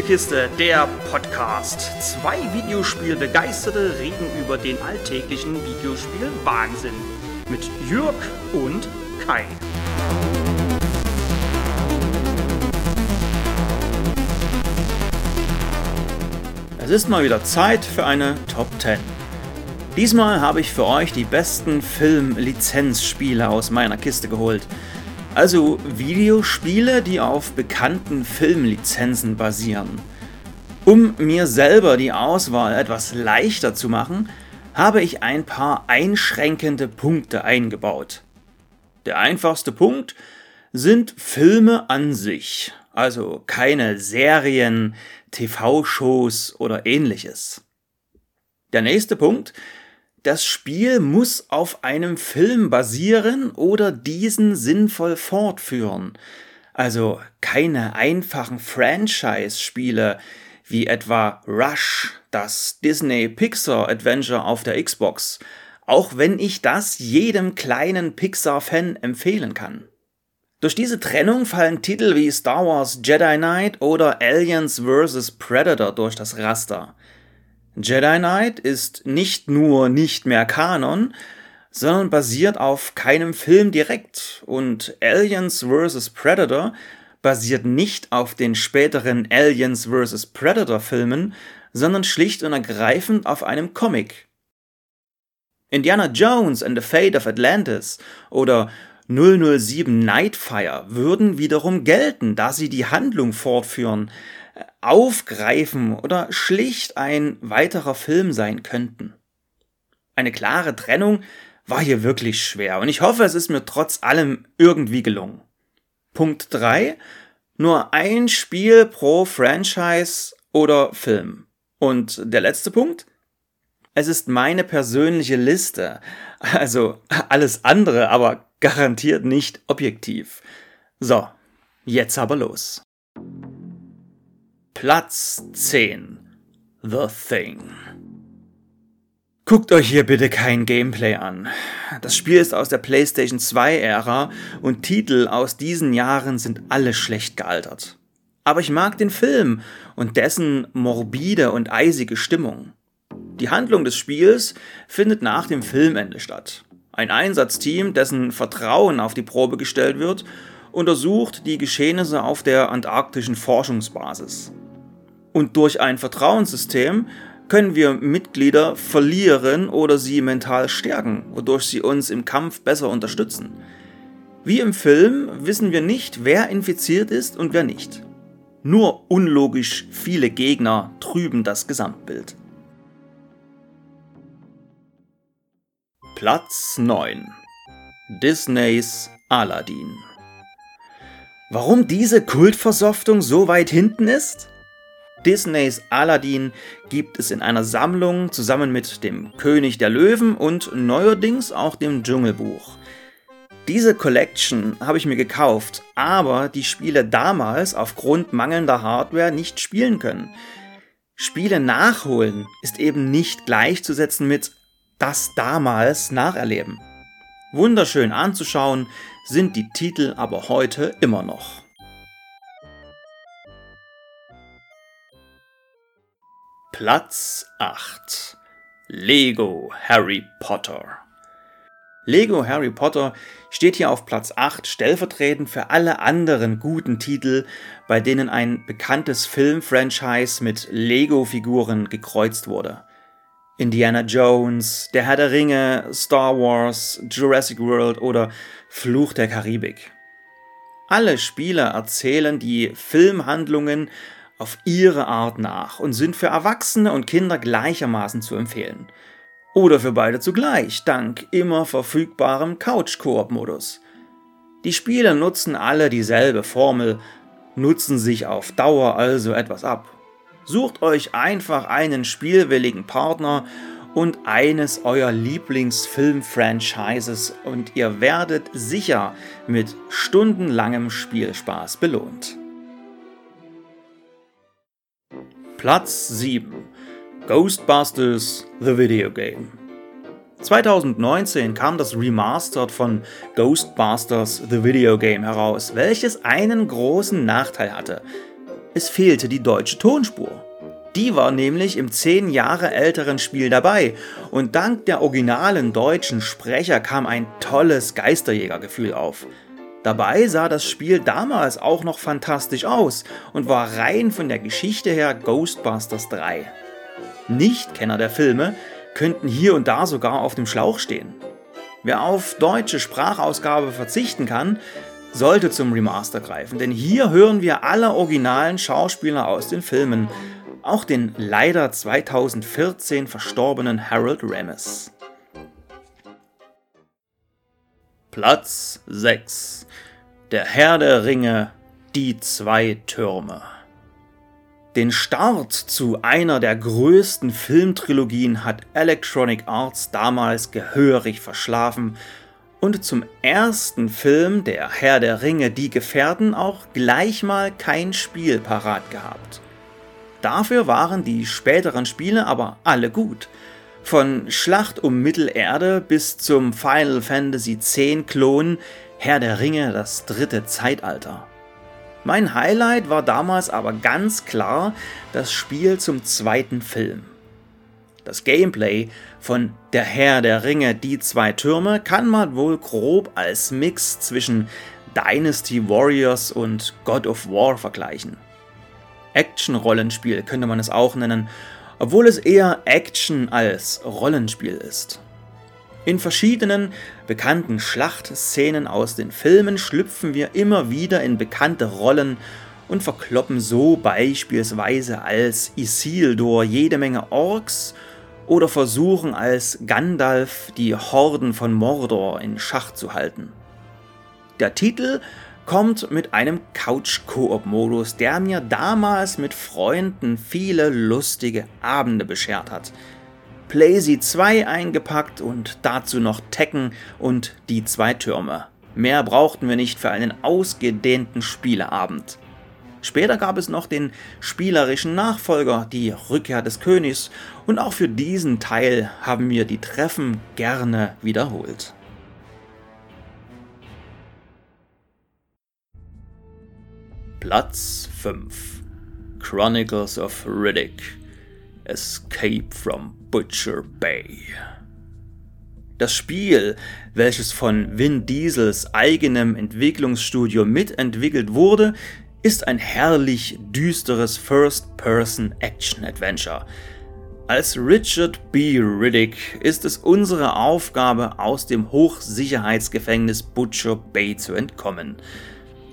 Spielekiste, der Podcast. Zwei Videospielbegeisterte reden über den alltäglichen Videospiel-Wahnsinn. Mit Jürg und Kai. Es ist mal wieder Zeit für eine Top 10. Diesmal habe ich für euch die besten Film-Lizenzspiele aus meiner Kiste geholt. Also Videospiele, die auf bekannten Filmlizenzen basieren. Um mir selber die Auswahl etwas leichter zu machen, habe ich ein paar einschränkende Punkte eingebaut. Der einfachste Punkt sind Filme an sich, also keine Serien, TV-Shows oder ähnliches. Der nächste Punkt das Spiel muss auf einem Film basieren oder diesen sinnvoll fortführen. Also keine einfachen Franchise-Spiele wie etwa Rush, das Disney Pixar Adventure auf der Xbox, auch wenn ich das jedem kleinen Pixar-Fan empfehlen kann. Durch diese Trennung fallen Titel wie Star Wars Jedi Knight oder Aliens vs. Predator durch das Raster. Jedi Knight ist nicht nur nicht mehr Kanon, sondern basiert auf keinem Film direkt und Aliens vs. Predator basiert nicht auf den späteren Aliens vs. Predator Filmen, sondern schlicht und ergreifend auf einem Comic. Indiana Jones and the Fate of Atlantis oder 007 Nightfire würden wiederum gelten, da sie die Handlung fortführen, aufgreifen oder schlicht ein weiterer Film sein könnten. Eine klare Trennung war hier wirklich schwer und ich hoffe, es ist mir trotz allem irgendwie gelungen. Punkt 3. Nur ein Spiel pro Franchise oder Film. Und der letzte Punkt? Es ist meine persönliche Liste. Also alles andere, aber garantiert nicht objektiv. So, jetzt aber los. Platz 10 The Thing. Guckt euch hier bitte kein Gameplay an. Das Spiel ist aus der PlayStation 2-Ära und Titel aus diesen Jahren sind alle schlecht gealtert. Aber ich mag den Film und dessen morbide und eisige Stimmung. Die Handlung des Spiels findet nach dem Filmende statt. Ein Einsatzteam, dessen Vertrauen auf die Probe gestellt wird, untersucht die Geschehnisse auf der antarktischen Forschungsbasis. Und durch ein Vertrauenssystem können wir Mitglieder verlieren oder sie mental stärken, wodurch sie uns im Kampf besser unterstützen. Wie im Film wissen wir nicht, wer infiziert ist und wer nicht. Nur unlogisch viele Gegner trüben das Gesamtbild. Platz 9 Disneys Aladdin Warum diese Kultversoftung so weit hinten ist? Disneys Aladdin gibt es in einer Sammlung zusammen mit dem König der Löwen und neuerdings auch dem Dschungelbuch. Diese Collection habe ich mir gekauft, aber die Spiele damals aufgrund mangelnder Hardware nicht spielen können. Spiele nachholen ist eben nicht gleichzusetzen mit das damals nacherleben. Wunderschön anzuschauen sind die Titel aber heute immer noch. Platz 8 Lego Harry Potter Lego Harry Potter steht hier auf Platz 8 stellvertretend für alle anderen guten Titel, bei denen ein bekanntes Filmfranchise mit Lego-Figuren gekreuzt wurde. Indiana Jones, Der Herr der Ringe, Star Wars, Jurassic World oder Fluch der Karibik. Alle Spiele erzählen die Filmhandlungen auf ihre Art nach und sind für Erwachsene und Kinder gleichermaßen zu empfehlen. Oder für beide zugleich, dank immer verfügbarem Couch-Koop-Modus. Die Spiele nutzen alle dieselbe Formel, nutzen sich auf Dauer also etwas ab. Sucht euch einfach einen spielwilligen Partner und eines eurer Lieblingsfilm-Franchises und ihr werdet sicher mit stundenlangem Spielspaß belohnt. Platz 7 Ghostbusters The Video Game 2019 kam das Remastered von Ghostbusters The Video Game heraus, welches einen großen Nachteil hatte. Es fehlte die deutsche Tonspur. Die war nämlich im zehn Jahre älteren Spiel dabei und dank der originalen deutschen Sprecher kam ein tolles Geisterjägergefühl auf. Dabei sah das Spiel damals auch noch fantastisch aus und war rein von der Geschichte her Ghostbusters 3. Nichtkenner der Filme könnten hier und da sogar auf dem Schlauch stehen. Wer auf deutsche Sprachausgabe verzichten kann, sollte zum Remaster greifen, denn hier hören wir alle originalen Schauspieler aus den Filmen auch den leider 2014 verstorbenen Harold Ramis. Platz 6 Der Herr der Ringe Die zwei Türme den Start zu einer der größten Filmtrilogien hat Electronic Arts damals gehörig verschlafen und zum ersten Film Der Herr der Ringe Die Gefährten auch gleich mal kein Spiel parat gehabt. Dafür waren die späteren Spiele aber alle gut. Von Schlacht um Mittelerde bis zum Final Fantasy X-Klon Herr der Ringe das dritte Zeitalter. Mein Highlight war damals aber ganz klar das Spiel zum zweiten Film. Das Gameplay von Der Herr der Ringe Die zwei Türme kann man wohl grob als Mix zwischen Dynasty Warriors und God of War vergleichen. Action-Rollenspiel könnte man es auch nennen, obwohl es eher Action als Rollenspiel ist. In verschiedenen bekannten Schlachtszenen aus den Filmen schlüpfen wir immer wieder in bekannte Rollen und verkloppen so beispielsweise als Isildur jede Menge Orks oder versuchen als Gandalf die Horden von Mordor in Schach zu halten. Der Titel kommt mit einem Couch-Koop-Modus, der mir damals mit Freunden viele lustige Abende beschert hat. Playsy 2 eingepackt und dazu noch Tekken und die zwei Türme. Mehr brauchten wir nicht für einen ausgedehnten Spieleabend. Später gab es noch den spielerischen Nachfolger, die Rückkehr des Königs, und auch für diesen Teil haben wir die Treffen gerne wiederholt. Platz 5 Chronicles of Riddick Escape from Butcher Bay das Spiel, welches von Vin Diesels eigenem Entwicklungsstudio mitentwickelt wurde, ist ein herrlich düsteres First-Person-Action-Adventure. Als Richard B. Riddick ist es unsere Aufgabe, aus dem Hochsicherheitsgefängnis Butcher Bay zu entkommen.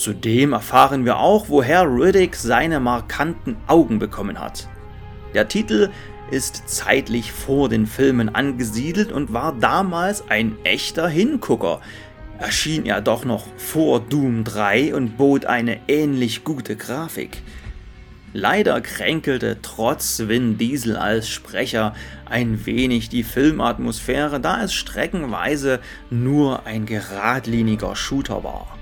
Zudem erfahren wir auch, woher Riddick seine markanten Augen bekommen hat. Der Titel ist zeitlich vor den Filmen angesiedelt und war damals ein echter Hingucker. Erschien ja doch noch vor Doom 3 und bot eine ähnlich gute Grafik. Leider kränkelte trotz Vin Diesel als Sprecher ein wenig die Filmatmosphäre, da es streckenweise nur ein geradliniger Shooter war.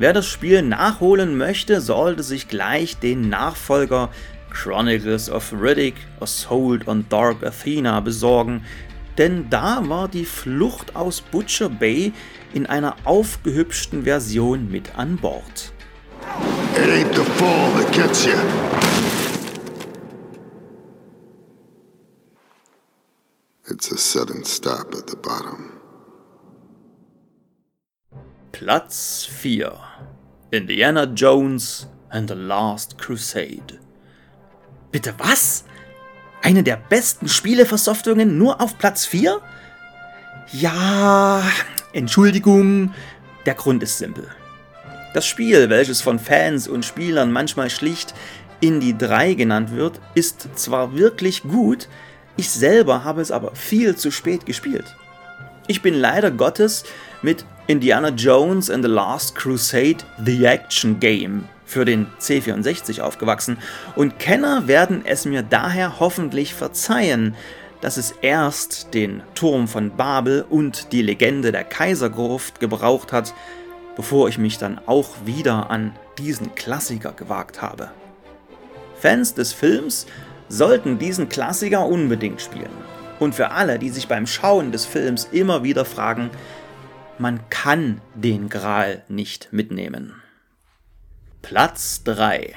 Wer das Spiel nachholen möchte, sollte sich gleich den Nachfolger Chronicles of Riddick, Assault on Dark Athena besorgen, denn da war die Flucht aus Butcher Bay in einer aufgehübschten Version mit an Bord. It ain't the fall that gets you. It's a sudden stop at the bottom. Platz 4 Indiana Jones and the Last Crusade. Bitte was? Eine der besten Spieleversoftungen nur auf Platz 4? Ja, Entschuldigung, der Grund ist simpel. Das Spiel, welches von Fans und Spielern manchmal schlicht Indie 3 genannt wird, ist zwar wirklich gut, ich selber habe es aber viel zu spät gespielt. Ich bin leider Gottes mit Indiana Jones and the Last Crusade The Action Game für den C64 aufgewachsen und Kenner werden es mir daher hoffentlich verzeihen, dass es erst den Turm von Babel und die Legende der Kaisergruft gebraucht hat, bevor ich mich dann auch wieder an diesen Klassiker gewagt habe. Fans des Films sollten diesen Klassiker unbedingt spielen. Und für alle, die sich beim Schauen des Films immer wieder fragen, man kann den Gral nicht mitnehmen. Platz 3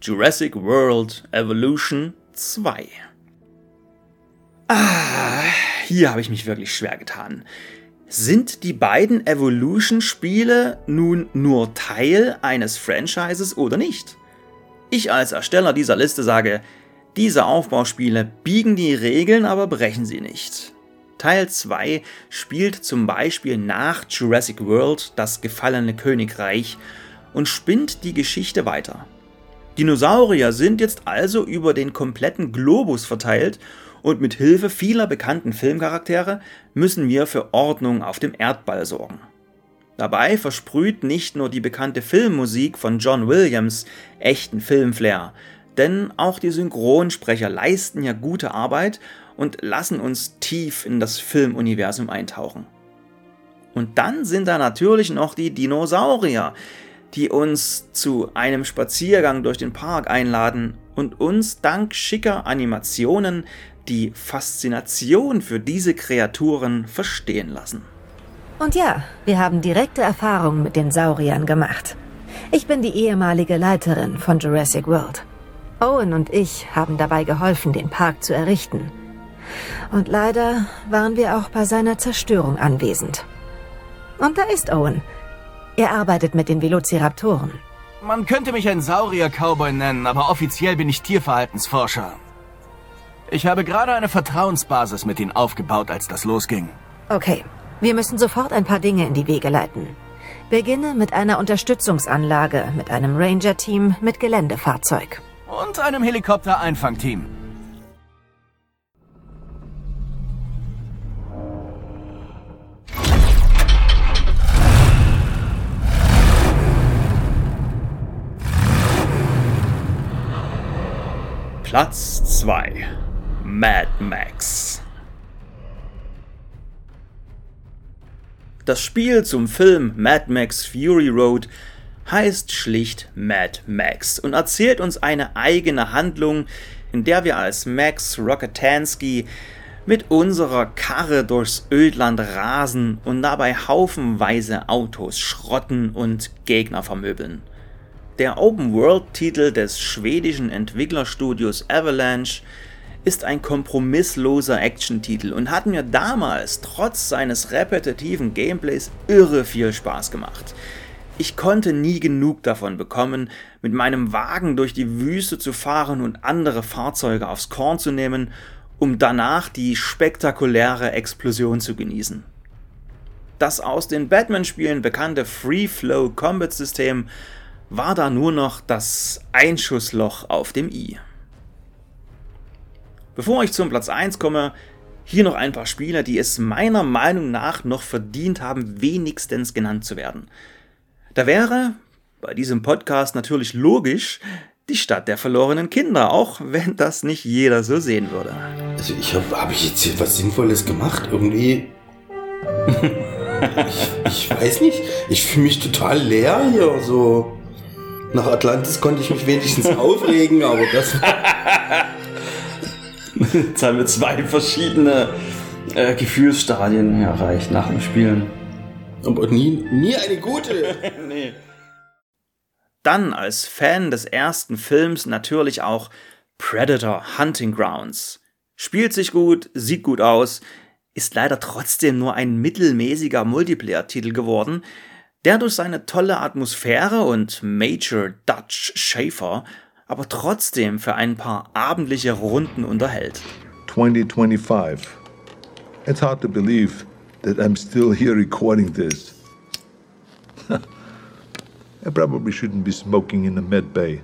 Jurassic World Evolution 2. Ah, hier habe ich mich wirklich schwer getan. Sind die beiden Evolution-Spiele nun nur Teil eines Franchises oder nicht? Ich als Ersteller dieser Liste sage, diese Aufbauspiele biegen die Regeln, aber brechen sie nicht. Teil 2 spielt zum Beispiel nach Jurassic World das gefallene Königreich und spinnt die Geschichte weiter. Dinosaurier sind jetzt also über den kompletten Globus verteilt und mit Hilfe vieler bekannten Filmcharaktere müssen wir für Ordnung auf dem Erdball sorgen. Dabei versprüht nicht nur die bekannte Filmmusik von John Williams echten Filmflair, denn auch die Synchronsprecher leisten ja gute Arbeit und lassen uns tief in das Filmuniversum eintauchen. Und dann sind da natürlich noch die Dinosaurier, die uns zu einem Spaziergang durch den Park einladen und uns dank schicker Animationen die Faszination für diese Kreaturen verstehen lassen. Und ja, wir haben direkte Erfahrungen mit den Sauriern gemacht. Ich bin die ehemalige Leiterin von Jurassic World. Owen und ich haben dabei geholfen, den Park zu errichten. Und leider waren wir auch bei seiner Zerstörung anwesend. Und da ist Owen. Er arbeitet mit den Velociraptoren. Man könnte mich ein Saurier-Cowboy nennen, aber offiziell bin ich Tierverhaltensforscher. Ich habe gerade eine Vertrauensbasis mit ihnen aufgebaut, als das losging. Okay, wir müssen sofort ein paar Dinge in die Wege leiten. Beginne mit einer Unterstützungsanlage, mit einem Ranger-Team, mit Geländefahrzeug. Und einem Helikopter-Einfangteam. Platz 2 Mad Max. Das Spiel zum Film Mad Max Fury Road heißt schlicht Mad Max und erzählt uns eine eigene Handlung, in der wir als Max Rocketansky mit unserer Karre durchs Ödland rasen und dabei haufenweise Autos schrotten und Gegner vermöbeln. Der Open-World-Titel des schwedischen Entwicklerstudios Avalanche ist ein kompromissloser Action-Titel und hat mir damals trotz seines repetitiven Gameplays irre viel Spaß gemacht. Ich konnte nie genug davon bekommen, mit meinem Wagen durch die Wüste zu fahren und andere Fahrzeuge aufs Korn zu nehmen, um danach die spektakuläre Explosion zu genießen. Das aus den Batman-Spielen bekannte Free-Flow-Combat-System war da nur noch das Einschussloch auf dem i. Bevor ich zum Platz 1 komme, hier noch ein paar Spiele, die es meiner Meinung nach noch verdient haben, wenigstens genannt zu werden. Da wäre bei diesem Podcast natürlich logisch die Stadt der verlorenen Kinder, auch wenn das nicht jeder so sehen würde. Also ich habe hab ich jetzt hier was Sinnvolles gemacht? Irgendwie. ich, ich weiß nicht. Ich fühle mich total leer hier. So. Nach Atlantis konnte ich mich wenigstens aufregen, aber das. Jetzt haben wir zwei verschiedene äh, Gefühlsstadien erreicht nach dem Spielen. Aber nie, nie eine gute. nee. Dann als Fan des ersten Films natürlich auch Predator Hunting Grounds. Spielt sich gut, sieht gut aus, ist leider trotzdem nur ein mittelmäßiger Multiplayer-Titel geworden, der durch seine tolle Atmosphäre und Major Dutch Schaefer aber trotzdem für ein paar abendliche Runden unterhält. 2025. It's hard to believe that I'm still here recording this. I probably shouldn't be smoking in the med bay,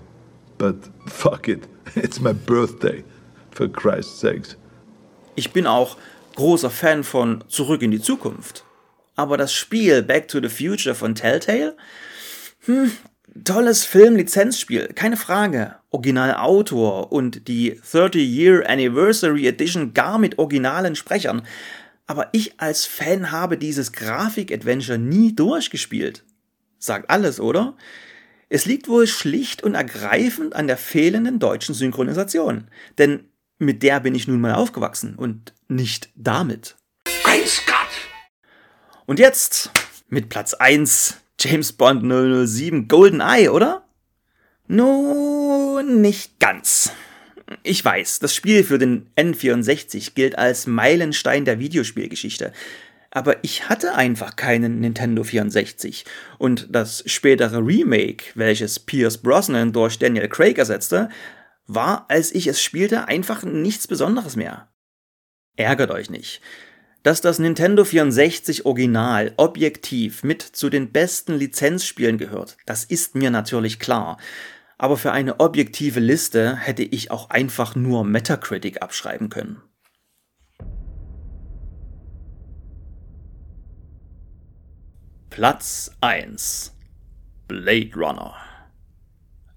but fuck it, it's my birthday, for Christ's sakes. Ich bin auch großer Fan von Zurück in die Zukunft. Aber das Spiel Back to the Future von Telltale? Hm, tolles Film-Lizenzspiel, keine Frage. Originalautor und die 30-Year Anniversary Edition gar mit originalen Sprechern. Aber ich als Fan habe dieses Grafik-Adventure nie durchgespielt. Sagt alles, oder? Es liegt wohl schlicht und ergreifend an der fehlenden deutschen Synchronisation. Denn mit der bin ich nun mal aufgewachsen und nicht damit. Great Scott! Und jetzt mit Platz 1 James Bond 007 Golden Eye, oder? No Nun, nicht ganz. Ich weiß, das Spiel für den N64 gilt als Meilenstein der Videospielgeschichte. Aber ich hatte einfach keinen Nintendo 64 und das spätere Remake, welches Pierce Brosnan durch Daniel Craig ersetzte, war, als ich es spielte, einfach nichts Besonderes mehr. Ärgert euch nicht. Dass das Nintendo 64 Original objektiv mit zu den besten Lizenzspielen gehört, das ist mir natürlich klar. Aber für eine objektive Liste hätte ich auch einfach nur Metacritic abschreiben können. Platz 1 Blade Runner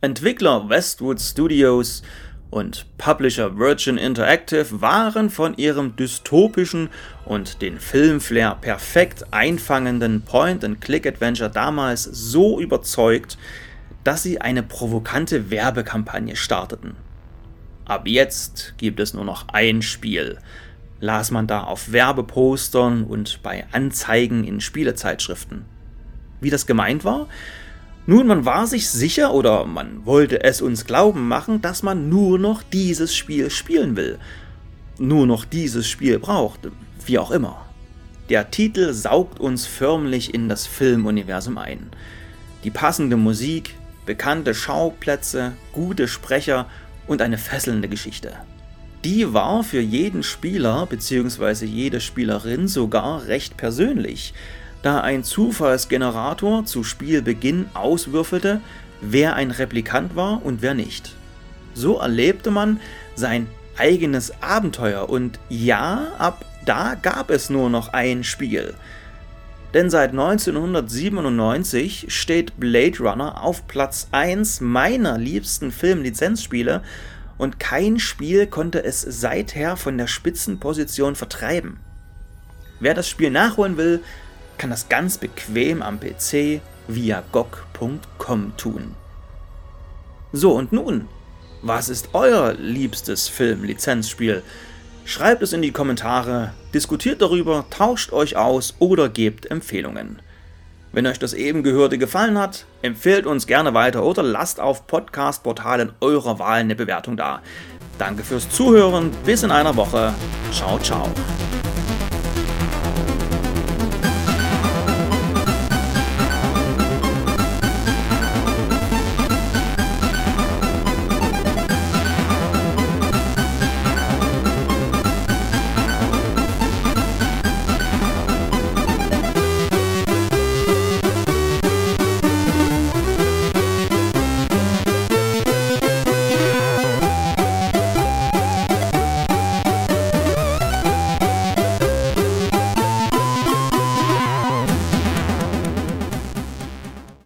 Entwickler Westwood Studios und Publisher Virgin Interactive waren von ihrem dystopischen und den Filmflair perfekt einfangenden Point-and-Click-Adventure damals so überzeugt, dass sie eine provokante Werbekampagne starteten. Ab jetzt gibt es nur noch ein Spiel, las man da auf Werbepostern und bei Anzeigen in Spielezeitschriften. Wie das gemeint war? Nun, man war sich sicher oder man wollte es uns glauben machen, dass man nur noch dieses Spiel spielen will. Nur noch dieses Spiel braucht, wie auch immer. Der Titel saugt uns förmlich in das Filmuniversum ein. Die passende Musik, bekannte Schauplätze, gute Sprecher und eine fesselnde Geschichte. Die war für jeden Spieler bzw. jede Spielerin sogar recht persönlich da ein Zufallsgenerator zu Spielbeginn auswürfelte, wer ein Replikant war und wer nicht. So erlebte man sein eigenes Abenteuer und ja, ab da gab es nur noch ein Spiel. Denn seit 1997 steht Blade Runner auf Platz 1 meiner liebsten Filmlizenzspiele und kein Spiel konnte es seither von der Spitzenposition vertreiben. Wer das Spiel nachholen will, kann das ganz bequem am PC via GOG.com tun. So und nun, was ist euer liebstes Film-Lizenzspiel? Schreibt es in die Kommentare, diskutiert darüber, tauscht euch aus oder gebt Empfehlungen. Wenn euch das eben Gehörte gefallen hat, empfehlt uns gerne weiter oder lasst auf Podcast-Portalen eurer Wahl eine Bewertung da. Danke fürs Zuhören, bis in einer Woche. Ciao, ciao.